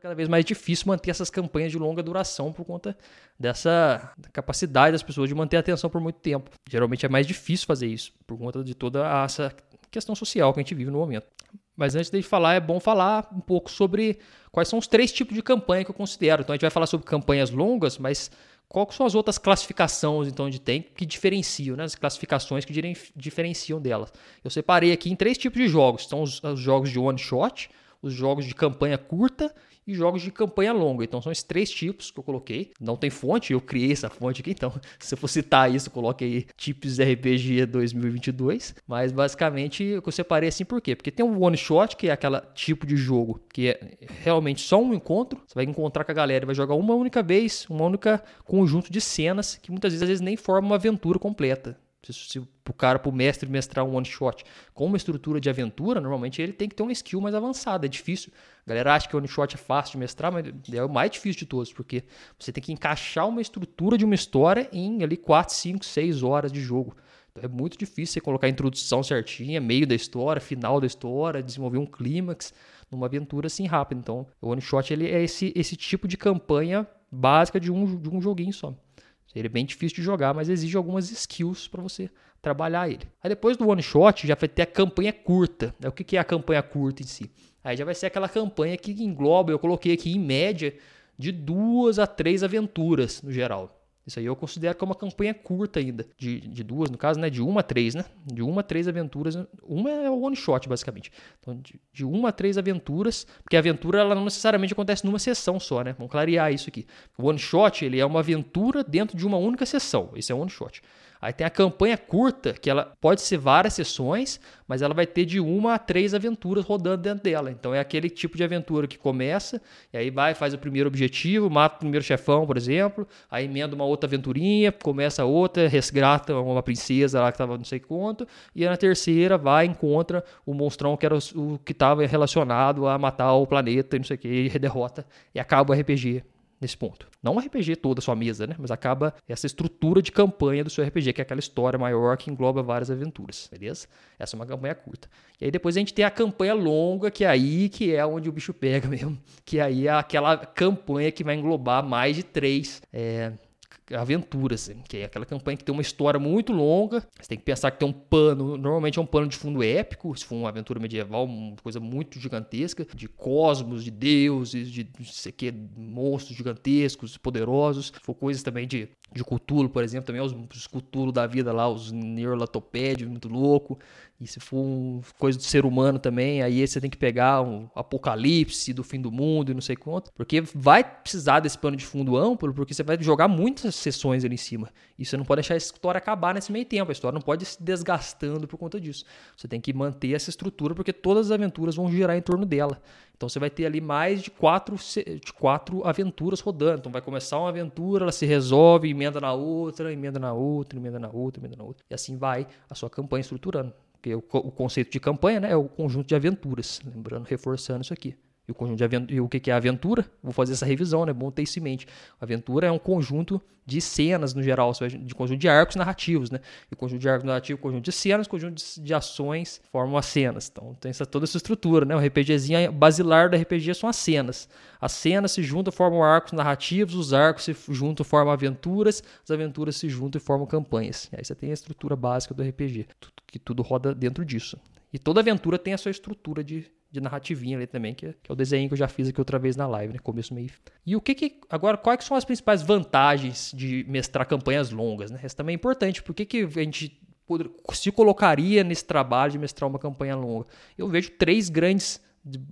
cada vez mais difícil manter essas campanhas de longa duração por conta dessa capacidade das pessoas de manter a atenção por muito tempo. Geralmente é mais difícil fazer isso por conta de toda essa questão social que a gente vive no momento. Mas antes de falar, é bom falar um pouco sobre quais são os três tipos de campanha que eu considero. Então a gente vai falar sobre campanhas longas, mas quais são as outras classificações então de tem que diferenciam, né? As classificações que diferenciam delas. Eu separei aqui em três tipos de jogos. São os, os jogos de one shot, os jogos de campanha curta e jogos de campanha longa. Então são esses três tipos que eu coloquei. Não tem fonte, eu criei essa fonte aqui, então se eu for citar isso, coloque aí tipos RPG 2022. Mas basicamente eu separei assim por quê? Porque tem um one shot, que é aquele tipo de jogo que é realmente só um encontro. Você vai encontrar com a galera e vai jogar uma única vez, um único conjunto de cenas que muitas vezes, às vezes nem forma uma aventura completa. Se, o cara, pro mestre mestrar um one shot com uma estrutura de aventura, normalmente ele tem que ter uma skill mais avançada. É difícil. A galera acha que o one shot é fácil de mestrar, mas é o mais difícil de todos, porque você tem que encaixar uma estrutura de uma história em ali 4, 5, 6 horas de jogo. Então é muito difícil você colocar a introdução certinha, meio da história, final da história, desenvolver um clímax numa aventura assim rápido. Então, o one shot ele é esse, esse tipo de campanha básica de um, de um joguinho só. Ele é bem difícil de jogar, mas exige algumas skills para você trabalhar ele. Aí depois do one shot já vai ter a campanha curta. O que é a campanha curta em si? Aí já vai ser aquela campanha que engloba, eu coloquei aqui em média, de duas a três aventuras no geral. Isso aí eu considero que é uma campanha curta ainda. De, de duas, no caso, né? De uma a três, né? De uma a três aventuras. Uma é o one shot, basicamente. Então, de, de uma a três aventuras, porque a aventura ela não necessariamente acontece numa sessão só, né? Vamos clarear isso aqui. O one shot ele é uma aventura dentro de uma única sessão. Esse é o one shot. Aí tem a campanha curta, que ela pode ser várias sessões, mas ela vai ter de uma a três aventuras rodando dentro dela. Então é aquele tipo de aventura que começa, e aí vai, faz o primeiro objetivo, mata o primeiro chefão, por exemplo, aí emenda uma outra aventurinha, começa outra, resgata uma princesa lá que estava não sei quanto, e na terceira vai encontra o monstrão que era o, que estava relacionado a matar o planeta e não sei o que, e derrota, e acaba o RPG nesse ponto. Não um RPG toda a sua mesa, né? Mas acaba essa estrutura de campanha do seu RPG, que é aquela história maior que engloba várias aventuras, beleza? Essa é uma campanha curta. E aí depois a gente tem a campanha longa, que é aí que é onde o bicho pega mesmo. Que aí é aquela campanha que vai englobar mais de três é, aventuras, assim, que é aquela campanha que tem uma história muito longa. Você tem que pensar que tem um pano, normalmente é um pano de fundo épico, se for uma aventura medieval, uma coisa muito gigantesca, de cosmos, de deuses, de não sei que, monstros gigantescos, poderosos. Se for coisas também de, de Cthulhu, por exemplo, também os, os Cthulhu da vida lá, os Neurlatopédios, muito louco. E se for um, coisa do ser humano também, aí você tem que pegar um apocalipse do fim do mundo e não sei quanto. Porque vai precisar desse pano de fundo amplo, porque você vai jogar muitas sessões ali em cima. E você não pode deixar a história acabar nesse meio tempo. A história não pode ir se desgastando por conta disso. Você tem que manter essa estrutura, porque todas as aventuras vão girar em torno dela. Então você vai ter ali mais de quatro, de quatro aventuras rodando. Então vai começar uma aventura, ela se resolve, emenda na outra, emenda na outra, emenda na outra, emenda na outra. E assim vai a sua campanha estruturando. Porque o, o conceito de campanha né, é o conjunto de aventuras. Lembrando, reforçando isso aqui. E o conjunto de aventura, e o que é aventura? Vou fazer essa revisão, né? Bom ter isso em mente. Aventura é um conjunto de cenas no geral, de conjunto de arcos narrativos, né? E o conjunto de arcos narrativos, conjunto de cenas, conjunto de, ações formam as cenas. Então tem essa, toda essa estrutura, né? O RPGzinho basilar do RPG são as cenas. As cenas se juntam formam arcos narrativos, os arcos se juntam formam aventuras, as aventuras se juntam e formam campanhas. E aí você tem a estrutura básica do RPG, que tudo roda dentro disso. E toda aventura tem a sua estrutura de, de narrativinha ali também, que é, que é, o desenho que eu já fiz aqui outra vez na live, né? Começo, meio. E o que que. Agora, quais são as principais vantagens de mestrar campanhas longas, né? Isso também é importante. Por que, que a gente se colocaria nesse trabalho de mestrar uma campanha longa? Eu vejo três grandes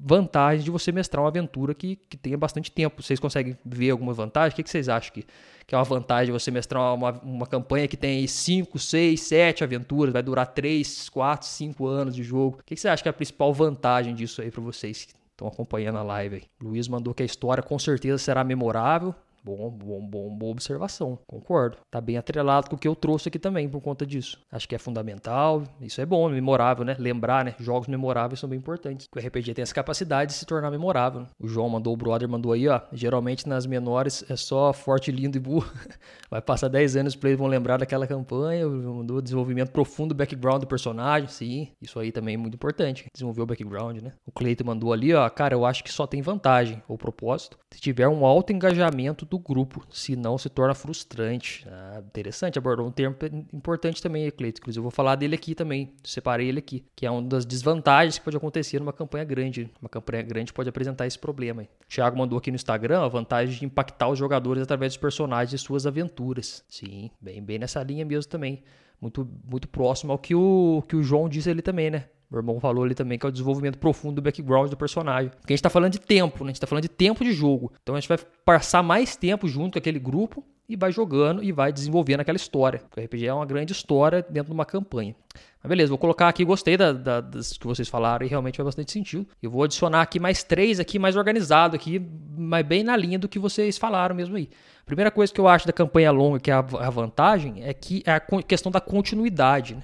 vantagens de você mestrar uma aventura que, que tenha bastante tempo. Vocês conseguem ver alguma vantagem? O que, que vocês acham que, que é uma vantagem de você mestrar uma, uma campanha que tem 5, 6, 7 aventuras, vai durar 3, 4, 5 anos de jogo? O que, que você acha que é a principal vantagem disso aí para vocês que estão acompanhando a live aí? Luiz mandou que a história com certeza será memorável. Bom, bom, bom, boa observação. Concordo. Tá bem atrelado com o que eu trouxe aqui também por conta disso. Acho que é fundamental. Isso é bom, memorável, né? Lembrar, né? Jogos memoráveis são bem importantes. O RPG tem essa capacidade de se tornar memorável. Né? O João mandou, o brother mandou aí, ó. Geralmente nas menores é só forte, lindo e burro. Vai passar 10 anos pra eles vão lembrar daquela campanha. Mandou desenvolvimento profundo, background do personagem. Sim, isso aí também é muito importante. Desenvolver o background, né? O Cleiton mandou ali, ó. Cara, eu acho que só tem vantagem ou propósito se tiver um alto engajamento do grupo, senão se torna frustrante. Ah, interessante, abordou um termo importante também, Cleiton. Inclusive, eu vou falar dele aqui também, separei ele aqui, que é uma das desvantagens que pode acontecer numa campanha grande. Uma campanha grande pode apresentar esse problema. Thiago mandou aqui no Instagram a vantagem de impactar os jogadores através dos personagens e suas aventuras. Sim, bem, bem nessa linha mesmo também. Muito, muito próximo ao que o, que o João disse ali também, né? Meu irmão falou ali também que é o desenvolvimento profundo do background do personagem. Porque a gente está falando de tempo, né? A gente está falando de tempo de jogo. Então a gente vai passar mais tempo junto com aquele grupo e vai jogando e vai desenvolvendo aquela história. O RPG é uma grande história dentro de uma campanha. Mas beleza, vou colocar aqui, gostei da, da, das que vocês falaram e realmente faz bastante sentido. Eu vou adicionar aqui mais três aqui, mais organizado aqui, mas bem na linha do que vocês falaram mesmo aí. Primeira coisa que eu acho da campanha longa, que é a, a vantagem, é que é a questão da continuidade. Né?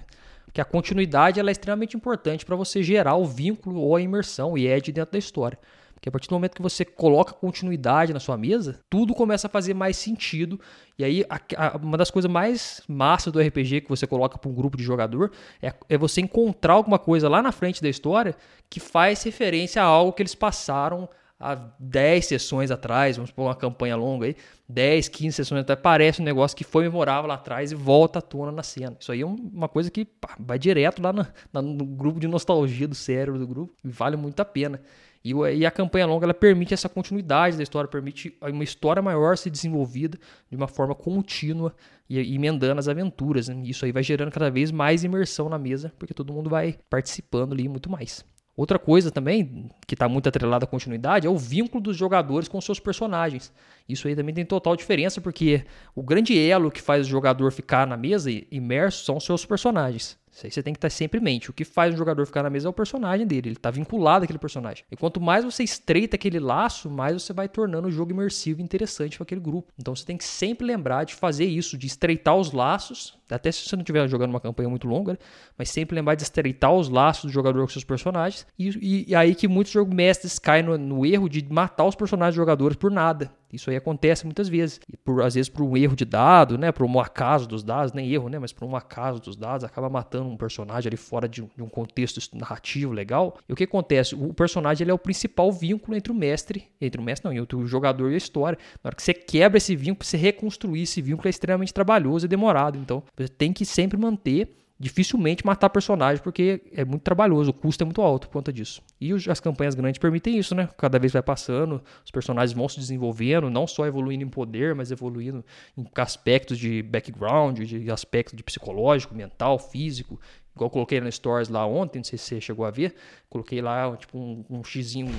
Porque a continuidade ela é extremamente importante para você gerar o vínculo ou a imersão e é de dentro da história. Porque a partir do momento que você coloca continuidade na sua mesa, tudo começa a fazer mais sentido. E aí, a, a, uma das coisas mais massas do RPG que você coloca para um grupo de jogador é, é, você encontrar alguma coisa lá na frente da história que faz referência a algo que eles passaram há 10 sessões atrás, vamos por uma campanha longa aí, 10, 15 sessões atrás, parece um negócio que foi memorável lá atrás e volta à tona na cena. Isso aí é uma coisa que pá, vai direto lá no, no, grupo de nostalgia do cérebro do grupo e vale muito a pena. E, e, a campanha longa ela permite essa continuidade da história, permite uma história maior ser desenvolvida de uma forma contínua e, e emendando as aventuras. Né? Isso aí vai gerando cada vez mais imersão na mesa, porque todo mundo vai participando ali muito mais. Outra coisa também, que está muito atrelada à continuidade, é o vínculo dos jogadores com seus personagens. Isso aí também tem total diferença, porque o grande elo que faz o jogador ficar na mesa imerso são os seus personagens. Isso aí você tem que estar sempre em mente. O que faz um jogador ficar na mesa é o personagem dele. Ele está vinculado àquele personagem. E quanto mais você estreita aquele laço, mais você vai tornando o jogo imersivo e interessante para aquele grupo. Então você tem que sempre lembrar de fazer isso, de estreitar os laços. Até se você não estiver jogando uma campanha muito longa, né? mas sempre lembrar de estreitar os laços do jogador com seus personagens. E, e, e aí que muitos mestres caem no, no erro de matar os personagens jogadores por nada. Isso aí acontece muitas vezes. E por, às vezes por um erro de dado, né? Por um acaso dos dados, nem erro, né? Mas por um acaso dos dados, acaba matando um personagem ali fora de, de um contexto narrativo legal. E o que acontece? O personagem ele é o principal vínculo entre o mestre, entre o mestre não, entre o jogador e a história. Na hora que você quebra esse vínculo, você reconstruir esse vínculo é extremamente trabalhoso e demorado. Então, tem que sempre manter dificilmente matar personagem, porque é muito trabalhoso, o custo é muito alto por conta disso. E as campanhas grandes permitem isso, né? Cada vez vai passando, os personagens vão se desenvolvendo, não só evoluindo em poder, mas evoluindo em aspectos de background, de aspecto de psicológico, mental, físico. Igual eu coloquei na Stories lá ontem, não sei se você chegou a ver. Coloquei lá, tipo, um, um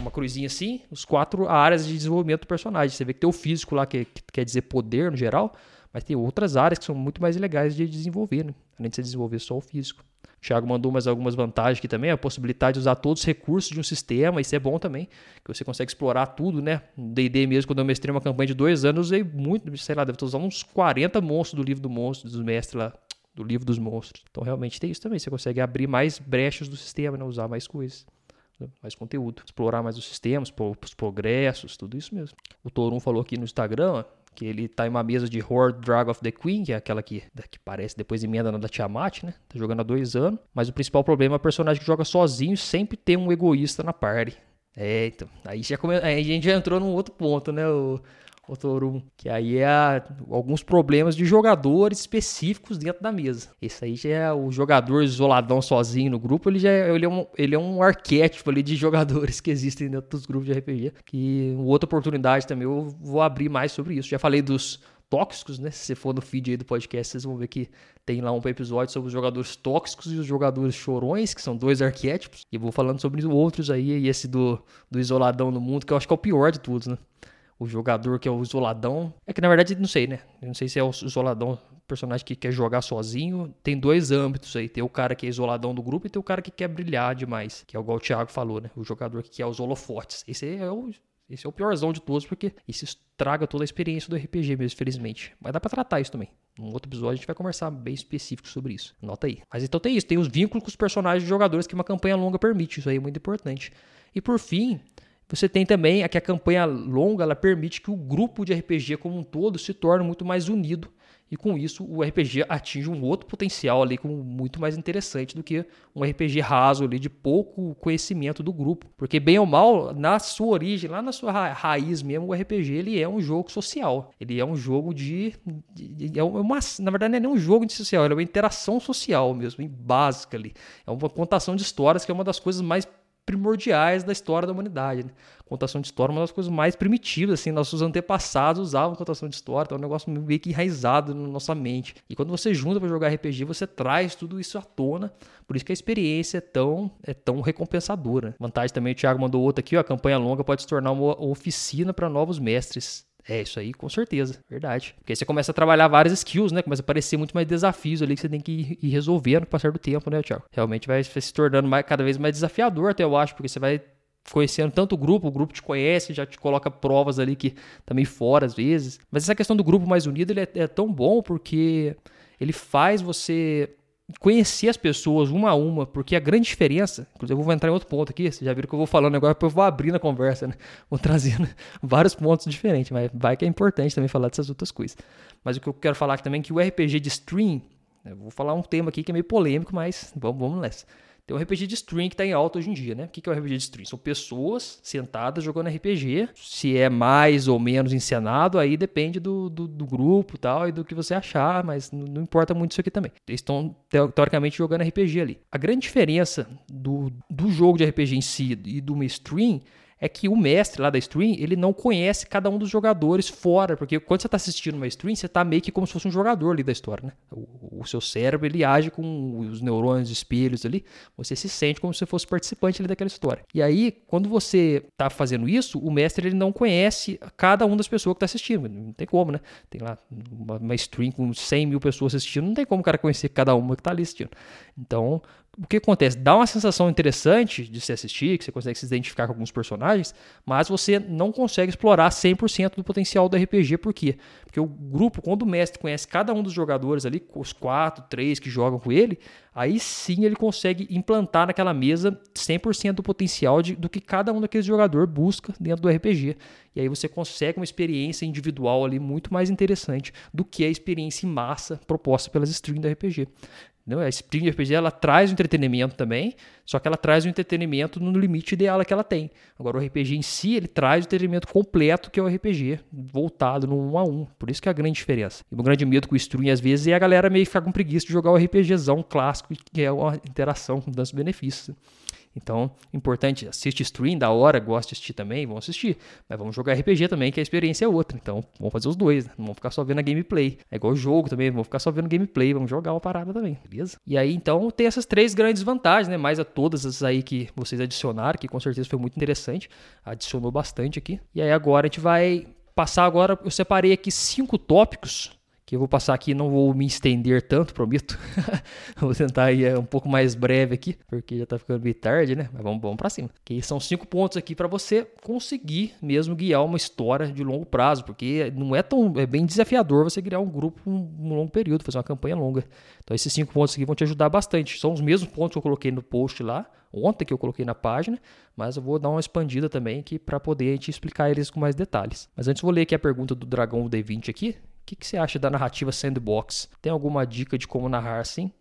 uma cruzinha assim, os quatro áreas de desenvolvimento do personagem. Você vê que tem o físico lá, que, que quer dizer poder no geral, mas tem outras áreas que são muito mais legais de desenvolver, né? além de você desenvolver só o físico. O Thiago mandou mais algumas vantagens aqui também, a possibilidade de usar todos os recursos de um sistema, isso é bom também, que você consegue explorar tudo, né? D&D mesmo, quando eu mestrei uma campanha de dois anos, eu usei muito, sei lá, deve estar usando uns 40 monstros do livro do monstro, dos mestres lá, do livro dos monstros. Então realmente tem isso também, você consegue abrir mais brechas do sistema, né? usar mais coisas né? mais conteúdo, explorar mais os sistemas, os progressos, tudo isso mesmo. O Torum falou aqui no Instagram, que ele tá em uma mesa de Horde Drag of the Queen, que é aquela que, que parece depois emenda na da Tiamat, né? Tá jogando há dois anos. Mas o principal problema é o personagem que joga sozinho sempre tem um egoísta na party. É, então. Aí, já come... aí a gente já entrou num outro ponto, né? O, Otorum, que aí é alguns problemas de jogadores específicos dentro da mesa. Esse aí já é o jogador isoladão sozinho no grupo, ele já é, ele é, um, ele é um arquétipo ali de jogadores que existem dentro dos grupos de RPG. Que outra oportunidade também eu vou abrir mais sobre isso. Já falei dos tóxicos, né? Se você for no feed aí do podcast, vocês vão ver que tem lá um episódio sobre os jogadores tóxicos e os jogadores chorões, que são dois arquétipos. E vou falando sobre outros aí, e esse do, do isoladão no mundo, que eu acho que é o pior de todos, né? O jogador que é o isoladão. É que na verdade não sei, né? Não sei se é o isoladão, personagem que quer jogar sozinho. Tem dois âmbitos aí. Tem o cara que é isoladão do grupo e tem o cara que quer brilhar demais. Que é igual o Thiago falou, né? O jogador que quer os holofotes. Esse é o Esse é o piorzão de todos, porque isso estraga toda a experiência do RPG mesmo, felizmente. Mas dá pra tratar isso também. Num outro episódio a gente vai conversar bem específico sobre isso. Nota aí. Mas então tem isso, tem os vínculos com os personagens e jogadores que uma campanha longa permite. Isso aí é muito importante. E por fim, você tem também a que a campanha longa ela permite que o grupo de RPG como um todo se torne muito mais unido. E com isso o RPG atinge um outro potencial ali como muito mais interessante do que um RPG raso ali de pouco conhecimento do grupo, porque bem ou mal na sua origem, lá na sua ra raiz mesmo, o RPG ele é um jogo social, ele é um jogo de, de, de é uma, na verdade não é nem um jogo de social, ele é uma interação social mesmo, básica ali, é uma contação de histórias que é uma das coisas mais primordiais da história da humanidade. Né? Contação de história é uma das coisas mais primitivas, assim, nossos antepassados usavam contação de história, então é um negócio meio que enraizado na nossa mente. E quando você junta para jogar RPG, você traz tudo isso à tona, por isso que a experiência é tão, é tão recompensadora. Vantagem também, o Thiago mandou outra aqui, ó, a campanha longa pode se tornar uma oficina para novos mestres. É, isso aí, com certeza, verdade. Porque aí você começa a trabalhar várias skills, né? Começa a aparecer muito mais desafios ali que você tem que ir resolvendo com o passar do tempo, né, Thiago? Realmente vai se tornando mais, cada vez mais desafiador, até eu acho, porque você vai conhecendo tanto o grupo, o grupo te conhece, já te coloca provas ali que tá meio fora às vezes. Mas essa questão do grupo mais unido, ele é, é tão bom porque ele faz você conhecer as pessoas uma a uma, porque a grande diferença, inclusive eu vou entrar em outro ponto aqui, vocês já viram que eu vou falando agora, depois eu vou abrindo a conversa, né? Vou trazendo vários pontos diferentes, mas vai que é importante também falar dessas outras coisas. Mas o que eu quero falar aqui também é que o RPG de stream, eu vou falar um tema aqui que é meio polêmico, mas vamos, vamos nessa. Tem um RPG de stream que está em alta hoje em dia, né? O que é o RPG de stream? São pessoas sentadas jogando RPG. Se é mais ou menos encenado, aí depende do, do, do grupo tal e do que você achar, mas não, não importa muito isso aqui também. Eles estão, teoricamente, jogando RPG ali. A grande diferença do, do jogo de RPG em si e do uma stream é que o mestre lá da stream, ele não conhece cada um dos jogadores fora, porque quando você está assistindo uma stream, você está meio que como se fosse um jogador ali da história, né? O, o, seu cérebro, ele age com os neurônios, espelhos ali, você se sente como se fosse participante ali daquela história. E aí, quando você está fazendo isso, o mestre, ele não conhece cada uma das pessoas que está assistindo, não tem como, né? Tem lá uma, uma stream com 100 mil pessoas assistindo, não tem como o cara conhecer cada uma que está ali assistindo. Então, o que acontece? Dá uma sensação interessante de se assistir, que você consegue se identificar com alguns personagens, mas você não consegue explorar 100% do potencial do RPG. Por quê? Porque o grupo, quando o mestre conhece cada um dos jogadores ali, os quatro, três que jogam com ele, aí sim ele consegue implantar naquela mesa 100% do potencial de, do que cada um daqueles jogadores busca dentro do RPG. E aí você consegue uma experiência individual ali muito mais interessante do que a experiência em massa proposta pelas streams do RPG. Não, a Spring RPG ela traz o entretenimento também, só que ela traz o entretenimento no limite ideal que ela tem. Agora o RPG em si, ele traz o entretenimento completo que é o RPG, voltado no 1 a 1. Por isso que é a grande diferença. E o grande medo com o Stream às vezes é a galera meio ficar com preguiça de jogar o RPGzão clássico, que é uma interação com dança benefícios. Então, importante, assiste stream, da hora, gosta de assistir também, vamos assistir. Mas vamos jogar RPG também, que a experiência é outra. Então, vamos fazer os dois, né? Não vamos ficar só vendo a gameplay. É igual jogo também, vamos ficar só vendo gameplay, vamos jogar uma parada também, beleza? E aí, então, tem essas três grandes vantagens, né? Mais a todas as aí que vocês adicionaram, que com certeza foi muito interessante. Adicionou bastante aqui. E aí, agora a gente vai passar agora, eu separei aqui cinco tópicos que eu vou passar aqui, não vou me estender tanto, prometo. vou tentar ir é, um pouco mais breve aqui, porque já tá ficando meio tarde, né? Mas vamos, vamos para cima. Que são cinco pontos aqui para você conseguir mesmo guiar uma história de longo prazo, porque não é tão é bem desafiador você criar um grupo um, um longo período, fazer uma campanha longa. Então esses cinco pontos aqui vão te ajudar bastante. São os mesmos pontos que eu coloquei no post lá, ontem que eu coloquei na página, mas eu vou dar uma expandida também aqui para poder te explicar eles com mais detalhes. Mas antes vou ler aqui a pergunta do Dragão D20 aqui, que, que você acha da narrativa sandbox? Tem alguma dica de como narrar assim?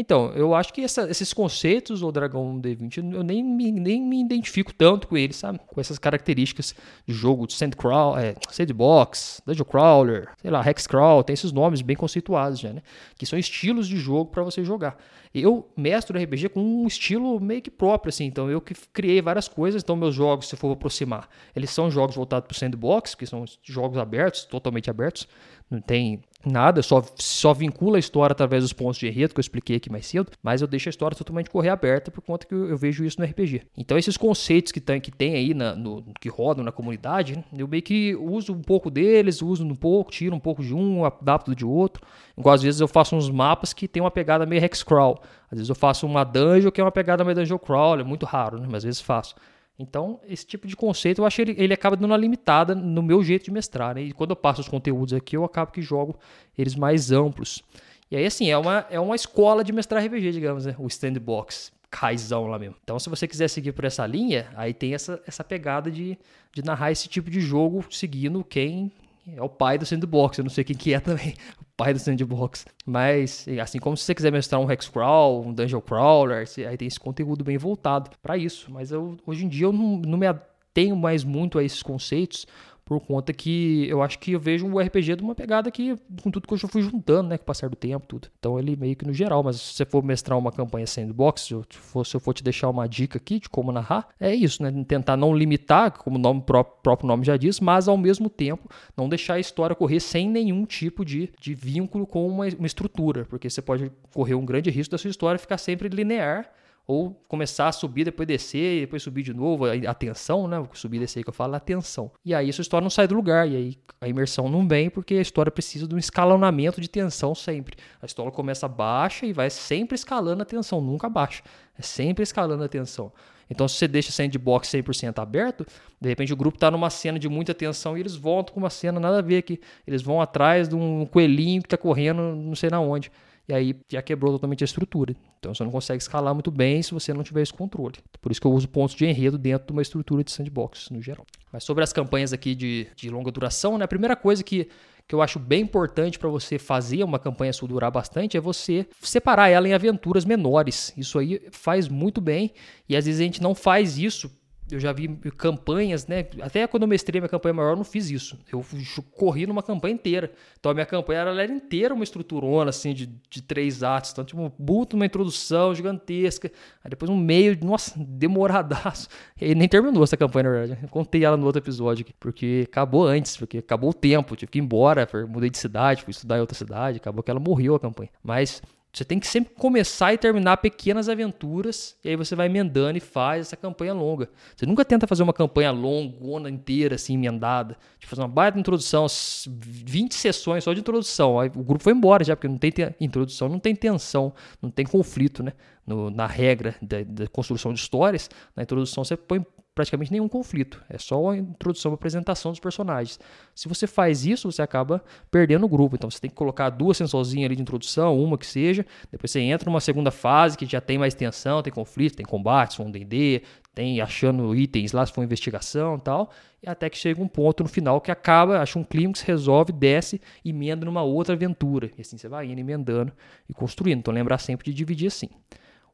Então, eu acho que essa, esses conceitos do Dragão D20, eu nem me, nem me identifico tanto com eles, sabe? Com essas características de jogo de sandcrawl, é, sandbox, dungeon crawler, sei lá, hexcrawl, tem esses nomes bem conceituados já, né? Que são estilos de jogo para você jogar. Eu mestro RPG com um estilo meio que próprio, assim. Então, eu que criei várias coisas. Então, meus jogos, se for aproximar, eles são jogos voltados para sandbox, que são jogos abertos, totalmente abertos não tem nada, só, só vincula a história através dos pontos de enredo que eu expliquei aqui mais cedo, mas eu deixo a história totalmente correr aberta por conta que eu, eu vejo isso no RPG. Então esses conceitos que tem, que tem aí, na, no, que rodam na comunidade, eu meio que uso um pouco deles, uso um pouco, tiro um pouco de um, adapto de outro. Igual às vezes eu faço uns mapas que tem uma pegada meio hexcrawl. Às vezes eu faço uma dungeon que é uma pegada meio dungeon crawl, é muito raro, né? mas às vezes faço. Então, esse tipo de conceito, eu acho que ele, ele acaba dando uma limitada no meu jeito de mestrar, né? E quando eu passo os conteúdos aqui, eu acabo que jogo eles mais amplos. E aí, assim, é uma, é uma escola de mestrar RPG, digamos, né? O Sandbox, caizão lá mesmo. Então, se você quiser seguir por essa linha, aí tem essa, essa pegada de, de narrar esse tipo de jogo seguindo quem é o pai do Sandbox. Eu não sei quem que é também, o pai do Sandbox. Mas, assim como se você quiser mestrar um Hex Crawl, um Dungeon Crawler, aí tem esse conteúdo bem voltado para isso. Mas eu, hoje em dia eu não, não me atenho mais muito a esses conceitos, por conta que eu acho que eu vejo o RPG de uma pegada que, com tudo que eu já fui juntando, né, com o passar do tempo, tudo. Então ele meio que no geral, mas se você for mestrar uma campanha sandbox, se eu for, se eu for te deixar uma dica aqui de como narrar, é isso, né, tentar não limitar, como o nome, próprio nome já diz, mas ao mesmo tempo não deixar a história correr sem nenhum tipo de, de vínculo com uma, uma estrutura, porque você pode correr um grande risco da sua história ficar sempre linear ou começar a subir, depois descer, depois subir de novo, a tensão, né? Subir e descer que eu falo, a tensão. E aí sua história não sai do lugar, e aí a imersão não vem, porque a história precisa de um escalonamento de tensão sempre. A história começa baixa e vai sempre escalando a tensão, nunca baixa. É sempre escalando a tensão. Então, se você deixa o sandbox 100% aberto, de repente o grupo está numa cena de muita tensão e eles voltam com uma cena nada a ver aqui. Eles vão atrás de um coelhinho que está correndo não sei na onde e aí já quebrou totalmente a estrutura. Então você não consegue escalar muito bem se você não tiver esse controle. Por isso que eu uso pontos de enredo dentro de uma estrutura de sandbox no geral. Mas sobre as campanhas aqui de, de longa duração, né, a primeira coisa que, que eu acho bem importante para você fazer uma campanha sua durar bastante é você separar ela em aventuras menores. Isso aí faz muito bem e às vezes a gente não faz isso eu já vi campanhas, né? Até quando eu mestrei minha campanha maior, eu não fiz isso. Eu corri numa campanha inteira. Então a minha campanha ela era inteira uma estruturona, assim, de, de três atos. Então, tipo, um buto, uma introdução gigantesca. Aí depois um meio, nossa, demoradaço. E nem terminou essa campanha, na verdade. Eu contei ela no outro episódio. Porque acabou antes, porque acabou o tempo. Tive que ir embora, mudei de cidade, fui estudar em outra cidade. Acabou que ela morreu a campanha. Mas você tem que sempre começar e terminar pequenas aventuras, e aí você vai emendando e faz essa campanha longa. Você nunca tenta fazer uma campanha longona inteira, assim, emendada. Tipo, fazer uma baita introdução, 20 sessões só de introdução. Aí o grupo foi embora já, porque não tem introdução, não tem tensão, não tem conflito, né? No, na regra da, da construção de histórias, na introdução você põe praticamente nenhum conflito. É só a introdução, a apresentação dos personagens. Se você faz isso, você acaba perdendo o grupo. Então você tem que colocar duas sensorzinhas ali de introdução, uma que seja. Depois você entra numa segunda fase que já tem mais tensão, tem conflito, tem combate, se for um D&D, tem achando itens lá, se for investigação e tal. E até que chega um ponto no final que acaba, acha um clímax, resolve, desce, emenda numa outra aventura. E assim você vai indo, emendando e construindo. Então lembrar sempre de dividir assim.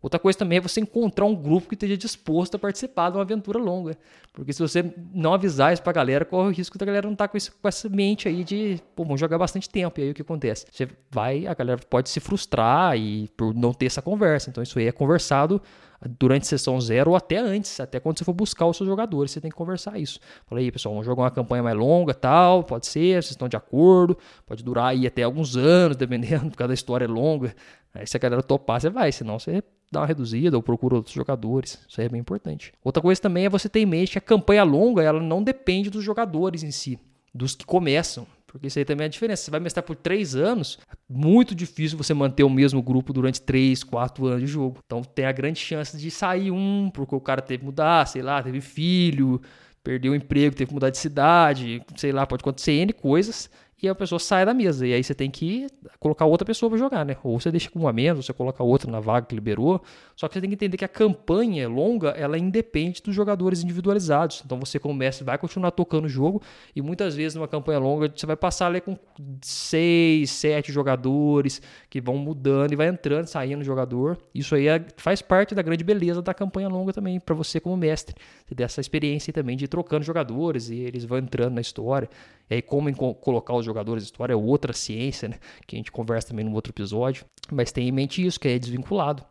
Outra coisa também é você encontrar um grupo que esteja disposto a participar de uma aventura longa. Porque se você não avisar isso pra galera, corre o risco da galera não estar tá com, com essa mente aí de, pô, vamos jogar bastante tempo. E aí o que acontece? Você vai, a galera pode se frustrar e por não ter essa conversa. Então isso aí é conversado durante sessão zero ou até antes, até quando você for buscar os seus jogadores, você tem que conversar isso. Fala aí, pessoal, vamos jogar uma campanha mais longa, tal, pode ser, vocês estão de acordo, pode durar aí até alguns anos, dependendo, porque cada história é longa. Aí se a galera topar, você vai, senão você dá uma reduzida ou procura outros jogadores. Isso aí é bem importante. Outra coisa também é você ter em mente que a campanha longa, ela não depende dos jogadores em si, dos que começam. Porque isso aí também é a diferença. Você vai mestrar por três anos, é muito difícil você manter o mesmo grupo durante três, quatro anos de jogo. Então tem a grande chance de sair um, porque o cara teve que mudar, sei lá, teve filho, perdeu o emprego, teve que mudar de cidade, sei lá, pode acontecer N coisas e a pessoa sai da mesa. E aí você tem que colocar outra pessoa para jogar, né? Ou você deixa com uma menos, ou você coloca outra na vaga que liberou. Só que você tem que entender que a campanha longa, ela independe dos jogadores individualizados. Então você mestre vai continuar tocando o jogo e muitas vezes numa campanha longa você vai passar ali com seis, sete jogadores que vão mudando e vai entrando, saindo jogador. Isso aí é, faz parte da grande beleza da campanha longa também para você como mestre. Você essa experiência também de ir trocando jogadores e eles vão entrando na história. E aí como colocar os jogadores na história é outra ciência, né? Que a gente conversa também no outro episódio. Mas tenha em mente isso, que é desvinculado.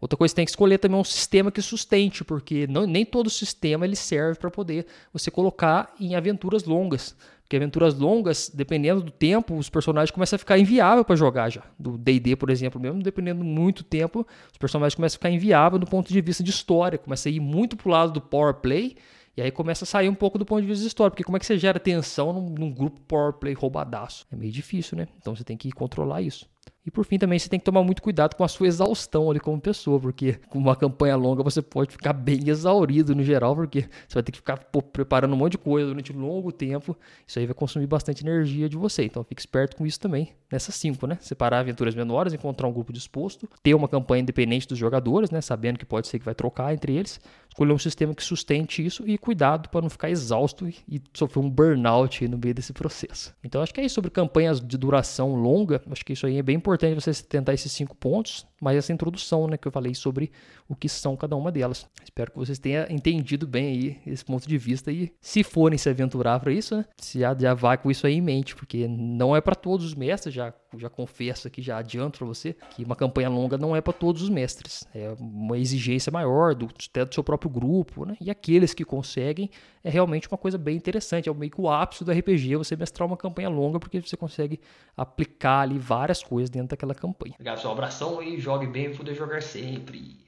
Outra coisa, tem que escolher também um sistema que sustente, porque não, nem todo sistema ele serve para poder você colocar em aventuras longas. Porque aventuras longas, dependendo do tempo, os personagens começam a ficar inviável para jogar já. Do D&D, por exemplo, mesmo dependendo muito tempo, os personagens começam a ficar inviável do ponto de vista de história, começa a ir muito pro lado do power play e aí começa a sair um pouco do ponto de vista de história, porque como é que você gera tensão num, num grupo power play roubadaço? É meio difícil, né? Então você tem que controlar isso. E por fim também você tem que tomar muito cuidado com a sua exaustão ali como pessoa, porque com uma campanha longa você pode ficar bem exaurido no geral, porque você vai ter que ficar pô, preparando um monte de coisa durante um longo tempo. Isso aí vai consumir bastante energia de você. Então fique esperto com isso também. Nessas cinco, né? Separar aventuras menores, encontrar um grupo disposto, ter uma campanha independente dos jogadores, né? Sabendo que pode ser que vai trocar entre eles escolher um sistema que sustente isso e cuidado para não ficar exausto e, e sofrer um burnout no meio desse processo. Então acho que é isso sobre campanhas de duração longa. Acho que isso aí é bem importante você tentar esses cinco pontos, mas essa introdução, né, que eu falei sobre o que são cada uma delas. Espero que vocês tenham entendido bem aí esse ponto de vista e se forem se aventurar para isso, né, já, já vai com isso aí em mente, porque não é para todos os mestres, já já confesso aqui, já adianto para você que uma campanha longa não é para todos os mestres. É uma exigência maior do, até do seu próprio grupo, né? E aqueles que conseguem é realmente uma coisa bem interessante. É meio que o ápice do RPG você mestrar uma campanha longa, porque você consegue aplicar ali várias coisas dentro daquela campanha. Obrigado, seu abração e jogue bem poder jogar sempre.